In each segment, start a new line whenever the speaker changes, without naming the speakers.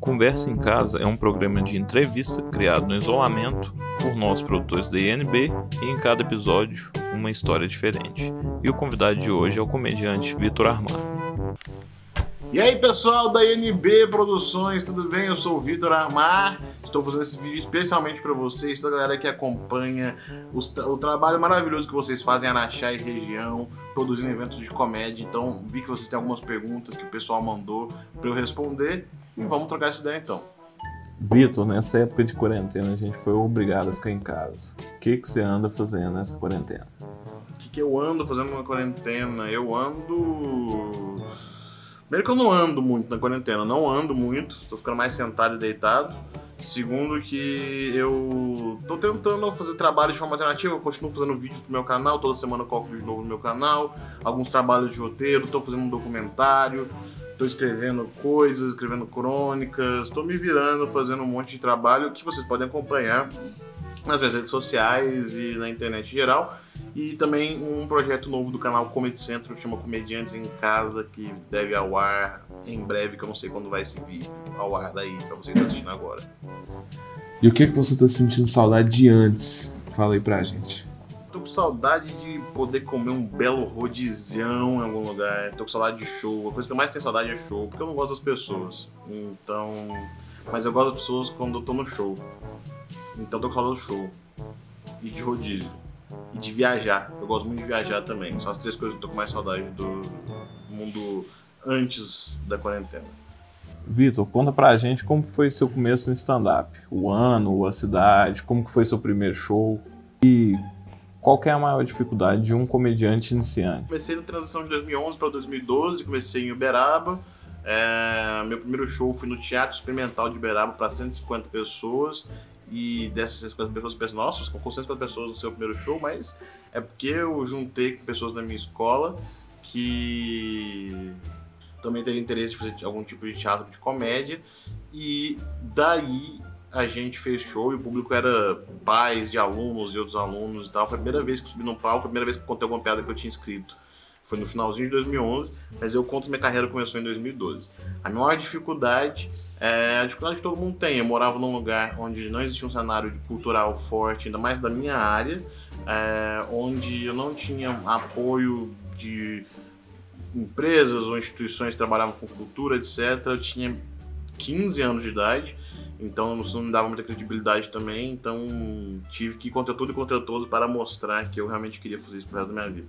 Conversa em Casa é um programa de entrevista criado no isolamento por nós produtores da INB e em cada episódio uma história diferente. E o convidado de hoje é o comediante Vitor Armar.
E aí pessoal da INB Produções, tudo bem? Eu sou o Vitor Armar, estou fazendo esse vídeo especialmente para vocês, toda a galera que acompanha o trabalho maravilhoso que vocês fazem na Araxá e região, produzindo eventos de comédia. Então vi que vocês têm algumas perguntas que o pessoal mandou para eu responder e vamos trocar essa ideia então.
Vitor, nessa época de quarentena a gente foi obrigado a ficar em casa. O que, que você anda fazendo nessa quarentena?
O que, que eu ando fazendo na quarentena? Eu ando Primeiro que eu não ando muito na quarentena, não ando muito, tô ficando mais sentado e deitado. Segundo que eu tô tentando fazer trabalho de forma alternativa, eu continuo fazendo vídeos pro meu canal, toda semana eu coloco vídeo novo no meu canal, alguns trabalhos de roteiro, tô fazendo um documentário, tô escrevendo coisas, escrevendo crônicas, tô me virando, fazendo um monte de trabalho que vocês podem acompanhar nas minhas redes sociais e na internet em geral. E também um projeto novo do canal Comedy Centro que chama Comediantes em Casa, que deve ao ar em breve, que eu não sei quando vai esse vídeo ao ar daí, pra você que tá assistindo agora.
E o que, que você tá sentindo saudade de antes? Fala aí pra gente.
Saudade de poder comer um belo rodizião em algum lugar. Tô com saudade de show. A coisa que eu mais tenho saudade é show, porque eu não gosto das pessoas. Então. Mas eu gosto das pessoas quando eu tô no show. Então tô com saudade do show. E de rodízio e de viajar. Eu gosto muito de viajar também. São as três coisas que eu tô com mais saudade do mundo antes da quarentena.
Vitor, conta pra gente como foi seu começo no stand-up. O ano, a cidade, como foi seu primeiro show e qual é a maior dificuldade de um comediante iniciante?
Comecei na transição de 2011 para 2012, comecei em Uberaba. É, meu primeiro show foi no Teatro Experimental de Uberaba para 150 pessoas e dessas 50 pessoas pensam, nossa, com 150 pessoas no seu primeiro show, mas é porque eu juntei com pessoas da minha escola que também teve interesse de fazer algum tipo de teatro de comédia e daí a gente fez show e o público era pais de alunos e outros alunos e tal. Foi a primeira vez que subi no palco, a primeira vez que contei alguma piada que eu tinha escrito. Foi no finalzinho de 2011, mas eu conto minha carreira começou em 2012. A maior dificuldade é a dificuldade que todo mundo tem. Eu morava num lugar onde não existia um cenário cultural forte, ainda mais da minha área, é, onde eu não tinha apoio de empresas ou instituições que trabalhavam com cultura, etc. Eu tinha 15 anos de idade, então não me dava muita credibilidade também, então tive que ir contra tudo e contra todos para mostrar que eu realmente queria fazer isso pro resto da minha vida.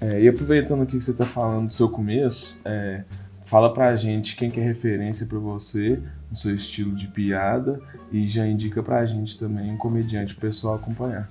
É, e aproveitando aqui que você está falando do seu começo, é, Fala pra gente quem que é referência para você no seu estilo de piada e já indica pra gente também um comediante pessoal acompanhar.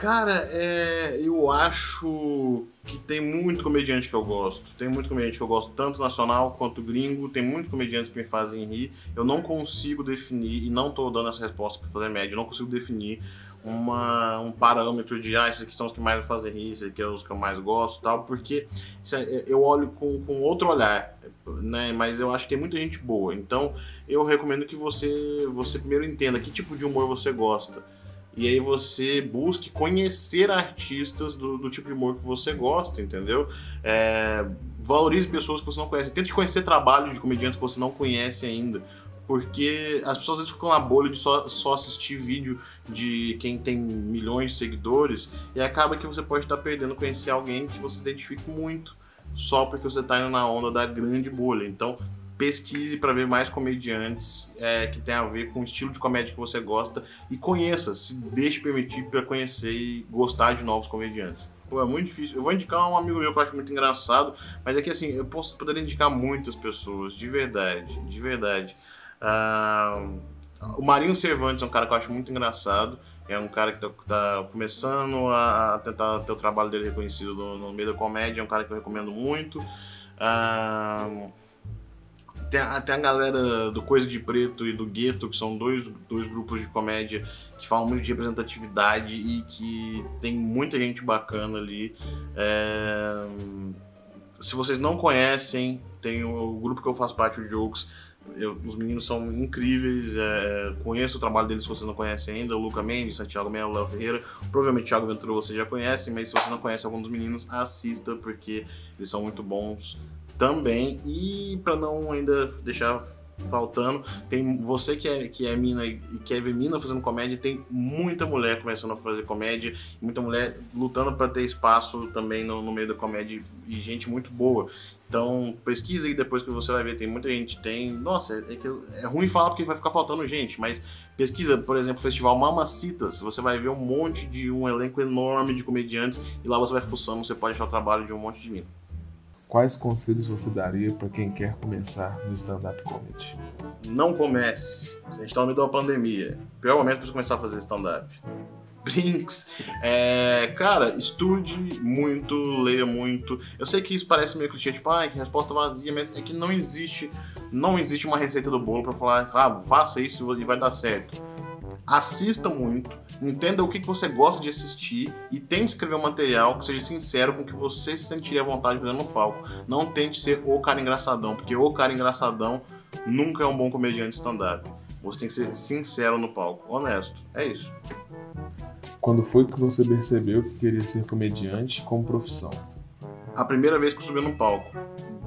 Cara, é, eu acho que tem muito comediante que eu gosto. Tem muito comediante que eu gosto, tanto nacional quanto gringo. Tem muitos comediantes que me fazem rir. Eu não consigo definir, e não tô dando essa resposta para fazer média, eu não consigo definir uma, um parâmetro de ah, esses aqui são os que mais me fazem rir, esses aqui são os que eu mais gosto tal, porque é, eu olho com, com outro olhar, né? Mas eu acho que tem muita gente boa. Então eu recomendo que você, você primeiro entenda que tipo de humor você gosta. E aí você busque conhecer artistas do, do tipo de humor que você gosta, entendeu? É, valorize pessoas que você não conhece. Tente conhecer trabalhos de comediantes que você não conhece ainda porque as pessoas às vezes ficam na bolha de só, só assistir vídeo de quem tem milhões de seguidores e acaba que você pode estar perdendo conhecer alguém que você identifica muito só porque você está indo na onda da grande bolha. Então pesquise para ver mais comediantes é, que tem a ver com o estilo de comédia que você gosta e conheça, se deixe permitir para conhecer e gostar de novos comediantes. Pô, é muito difícil. Eu vou indicar um amigo meu que eu acho muito engraçado, mas é que assim, eu posso, poderia indicar muitas pessoas, de verdade, de verdade. Uh, o Marinho Cervantes é um cara que eu acho muito engraçado. É um cara que está tá começando a tentar ter o trabalho dele reconhecido no, no, meio da comédia. É um cara que eu recomendo muito. Uh, tem, a, tem a galera do Coisa de Preto e do Gueto, que são dois, dois grupos de comédia que falam muito de representatividade e que tem muita gente bacana ali. É, se vocês não conhecem, tem o, o grupo que eu faço parte, o Jokes. Eu, os meninos são incríveis, é, conheço o trabalho deles se vocês não conhecem ainda, o Luca Mendes, Santiago Melo, Léo Ferreira, provavelmente Thiago Ventura você já conhece, mas se você não conhece algum dos meninos, assista porque eles são muito bons também. E para não ainda deixar faltando. Tem você que é, que é mina e quer ver mina fazendo comédia, tem muita mulher começando a fazer comédia, muita mulher lutando para ter espaço também no, no, meio da comédia e gente muito boa. Então, pesquisa aí depois que você vai ver, tem muita gente, tem. Nossa, é, que é ruim falar porque vai ficar faltando gente, mas pesquisa, por exemplo, o Festival Mamacitas, você vai ver um monte de um elenco enorme de comediantes e lá você vai fuçando, você pode achar o trabalho de um monte de mina.
Quais conselhos você daria para quem quer começar no stand-up comedy?
Não comece. A gente está no meio da pandemia. Pior momento para começar a fazer stand-up. Brinks. É, cara, estude muito, leia muito. Eu sei que isso parece meio clichê, tipo, ah, que resposta vazia, mas é que não existe, não existe uma receita do bolo para falar, ah, faça isso e vai dar certo assista muito, entenda o que, você gosta de assistir e tente escrever um material que seja sincero com o que você se sentiria à vontade de fazer no palco. Não tente ser o cara engraçadão, porque o cara engraçadão nunca é um bom comediante stand-up. Você tem que ser sincero no palco, honesto. É isso.
Quando foi que você percebeu que queria ser comediante como profissão?
A primeira vez que eu subi no palco.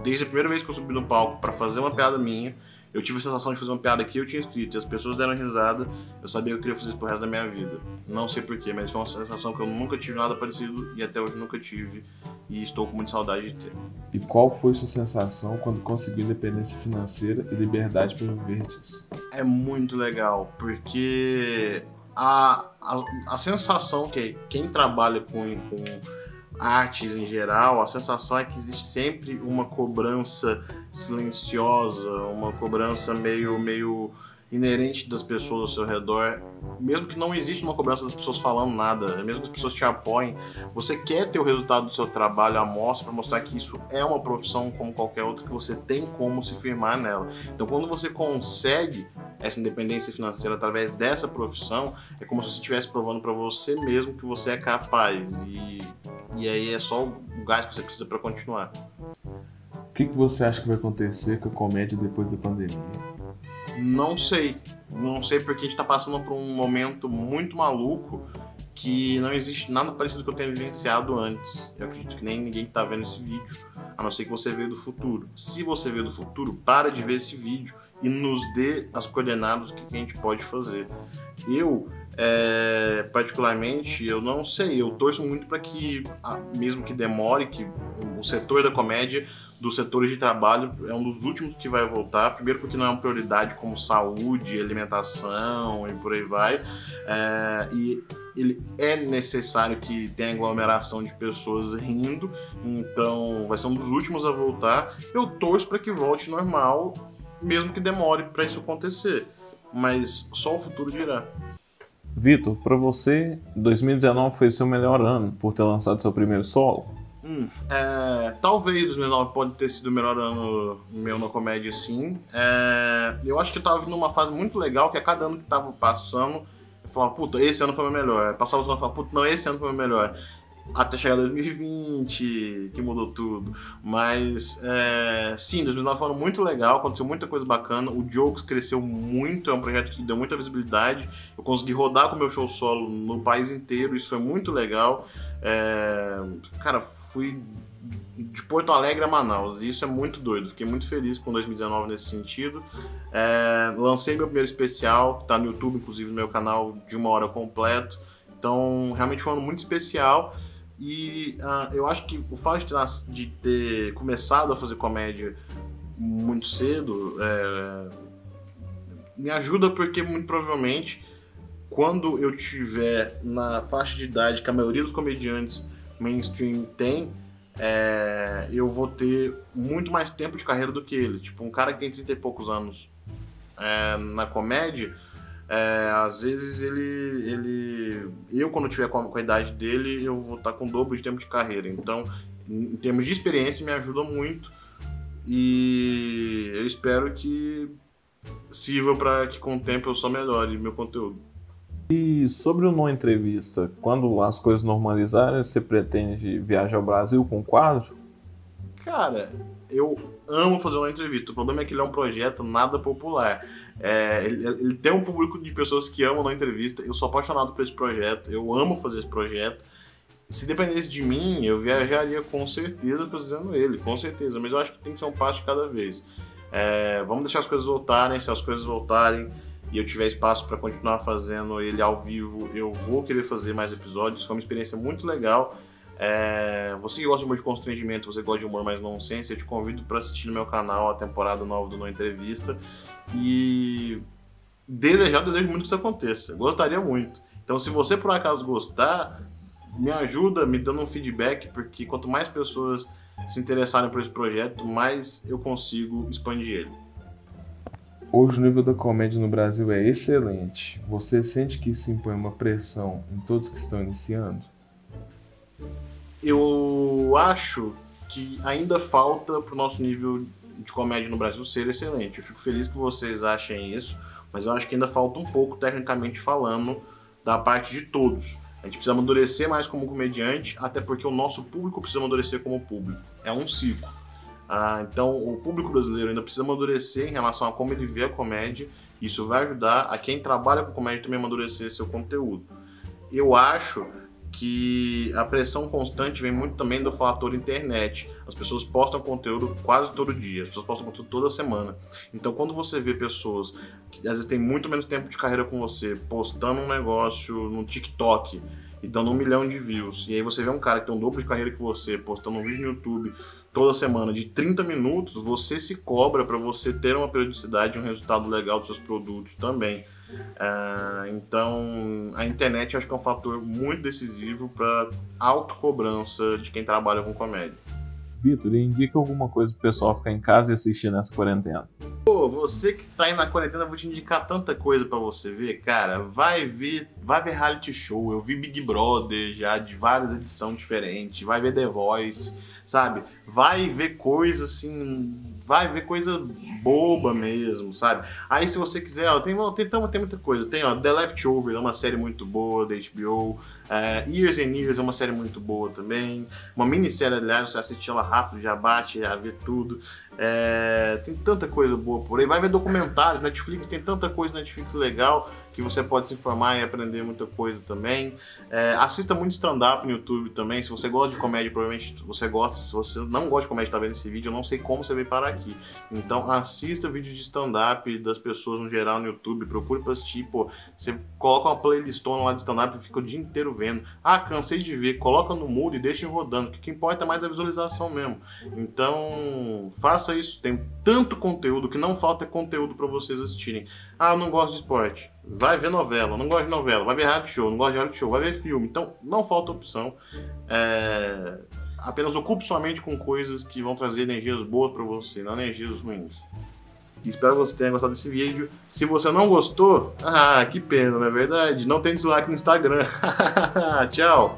Desde a primeira vez que eu subi no palco para fazer uma piada minha, eu tive a sensação de fazer uma piada que eu tinha escrito e as pessoas deram risada, eu sabia que eu queria fazer isso pro resto da minha vida. Não sei porquê, mas foi uma sensação que eu nunca tive nada parecido e até hoje nunca tive e estou com muita saudade de ter.
E qual foi sua sensação quando conseguiu independência financeira e liberdade para viver disso?
É muito legal, porque a, a, a sensação que quem trabalha com, com artes em geral, a sensação é que existe sempre uma cobrança silenciosa, uma cobrança meio, meio inerente das pessoas ao seu redor, mesmo que não exista uma cobrança das pessoas falando nada, mesmo que as pessoas te apoiem, você quer ter o resultado do seu trabalho à mostra para mostrar que isso é uma profissão como qualquer outra, que você tem como se firmar nela. Então, quando você consegue essa independência financeira através dessa profissão, é como se você estivesse provando para você mesmo que você é capaz. E, e aí é só o gás que você precisa para continuar.
O que, que você acha que vai acontecer com a comédia depois da pandemia?
Não sei. Não sei porque a gente tá passando por um momento muito maluco que não existe nada parecido que eu tenha vivenciado antes. Eu acredito que nem ninguém que tá vendo esse vídeo, a não ser que você veja do futuro. Se você vê do futuro, para de ver esse vídeo e nos dê as coordenadas do que a gente pode fazer. Eu, é, particularmente, eu não sei, eu torço muito para que, mesmo que demore, que o setor da comédia dos setores de trabalho é um dos últimos que vai voltar. Primeiro porque não é uma prioridade como saúde, alimentação e por aí vai. É, e ele é necessário que tenha aglomeração de pessoas rindo, então vai ser um dos últimos a voltar. Eu torço para que volte normal, mesmo que demore para isso acontecer, mas só o futuro dirá.
Vitor, para você, 2019 foi seu melhor ano por ter lançado seu primeiro solo?
Hum, é, talvez 2009 pode ter sido o melhor ano meu na comédia, sim. É, eu acho que eu tava numa fase muito legal, que a cada ano que tava passando, eu falava, puta, esse ano foi o meu melhor. Passava o ano e falava, puta, não, esse ano foi o meu melhor. Até chegar 2020, que mudou tudo. Mas, é, sim, 2009 foi um ano muito legal, aconteceu muita coisa bacana. O Jokes cresceu muito, é um projeto que deu muita visibilidade. Eu consegui rodar com o meu show solo no país inteiro, isso foi muito legal. É, cara, fui de Porto Alegre a Manaus, e isso é muito doido. Fiquei muito feliz com 2019 nesse sentido. É, lancei meu primeiro especial, que tá no YouTube, inclusive no meu canal de uma hora completo. Então, realmente foi um ano muito especial. E uh, eu acho que o fato de, ter começado a fazer comédia muito cedo é, me ajuda porque muito provavelmente quando eu tiver na faixa de idade que a maioria dos comediantes mainstream tem, é, eu vou ter muito mais tempo de carreira do que ele. Tipo, um cara que tem 30 e poucos anos é, na comédia, é, às vezes ele, ele. Eu, quando tiver com a, com a idade dele, eu vou estar com o dobro de tempo de carreira. Então, em, em termos de experiência, me ajuda muito. E eu espero que sirva para que com o tempo eu só melhore meu conteúdo.
E sobre o não entrevista, quando as coisas normalizarem, você pretende viajar ao Brasil com quadro?
Cara, eu amo fazer uma entrevista. O problema é que ele é um projeto nada popular. É, ele, ele, tem um público de pessoas que amam na entrevista. Eu sou apaixonado por esse projeto. Eu amo fazer esse projeto. Se dependesse de mim, eu viajaria com certeza fazendo ele, com certeza. Mas eu acho que tem que ser um passo de cada vez. É, vamos deixar as coisas voltarem, se as coisas voltarem e eu tiver espaço para continuar fazendo ele ao vivo, eu vou querer fazer mais episódios. Foi uma experiência muito legal. É, você que gosta de humor de constrangimento, você gosta de humor mais nonsense, eu te convido para assistir no meu canal a temporada nova do No Entrevista. E desejar, eu desejo muito que isso aconteça. Gostaria muito. Então, se você por acaso gostar, me ajuda me dando um feedback, porque quanto mais pessoas se interessarem por esse projeto, mais eu consigo expandir ele.
Hoje o nível da comédia no Brasil é excelente. Você sente que isso impõe uma pressão em todos que estão iniciando?
Eu acho que ainda falta para o nosso nível de comédia no Brasil ser excelente. Eu fico feliz que vocês achem isso, mas eu acho que ainda falta um pouco, tecnicamente falando, da parte de todos. A gente precisa amadurecer mais como comediante, até porque o nosso público precisa amadurecer como público. É um ciclo. Ah, então, o público brasileiro ainda precisa amadurecer em relação a como ele vê a comédia. Isso vai ajudar a quem trabalha com comédia também a amadurecer seu conteúdo. Eu acho que a pressão constante vem muito também do fator internet. As pessoas postam conteúdo quase todo dia, as pessoas postam conteúdo toda semana. Então, quando você vê pessoas que às vezes têm muito menos tempo de carreira com você, postando um negócio no TikTok e dando um milhão de views, e aí você vê um cara que tem um dobro de carreira que você, postando um vídeo no YouTube toda semana de 30 minutos, você se cobra para você ter uma periodicidade e um resultado legal dos seus produtos também. Uh, então, a internet eu acho que é um fator muito decisivo para autocobrança de quem trabalha com comédia.
Vitor, indica alguma coisa pro pessoal ficar em casa e assistir nessa quarentena.
Pô, você que tá aí na quarentena, eu vou te indicar tanta coisa para você ver, cara. Vai ver, vai ver reality show. Eu vi Big Brother já de várias edições diferentes. Vai ver The Voice, sabe? Vai ver coisa assim, vai ver coisa boba mesmo, sabe? Aí se você quiser, ó, tem, tem, tem muita coisa. Tem, ó, The Leftovers, é uma série muito boa da HBO. É, Years and Years é uma série muito boa também. Uma minissérie, aliás, você assiste ela rápido, já bate, já vê tudo. É, tem tanta coisa boa por aí. Vai ver documentários, Netflix tem tanta coisa Netflix legal que você pode se informar e aprender muita coisa também. É, assista muito stand-up no YouTube também. Se você gosta de comédia, provavelmente você gosta. Se você não gosta de comédia tá vendo esse vídeo, eu não sei como você veio parar aqui. Então assista vídeos de stand-up das pessoas no geral no YouTube. Procure pra assistir. Pô, você coloca uma playlistona lá de stand-up e fica o dia inteiro vendo. Ah, cansei de ver. Coloca no mudo e deixa rodando. O que importa é mais a visualização mesmo. Então, faça isso. Tem tanto conteúdo que não falta conteúdo para vocês assistirem. Ah, eu não gosto de esporte. Vai ver novela, não gosto de novela. Vai ver reality show, não gosto de reality show. Vai ver filme. Então, não falta opção. É... Apenas ocupe sua mente com coisas que vão trazer energias boas para você, não energias ruins. Espero que você tenha gostado desse vídeo. Se você não gostou, ah, que pena, não é verdade? Não tem dislike no Instagram. Tchau!